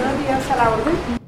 Buenos días, a la orden.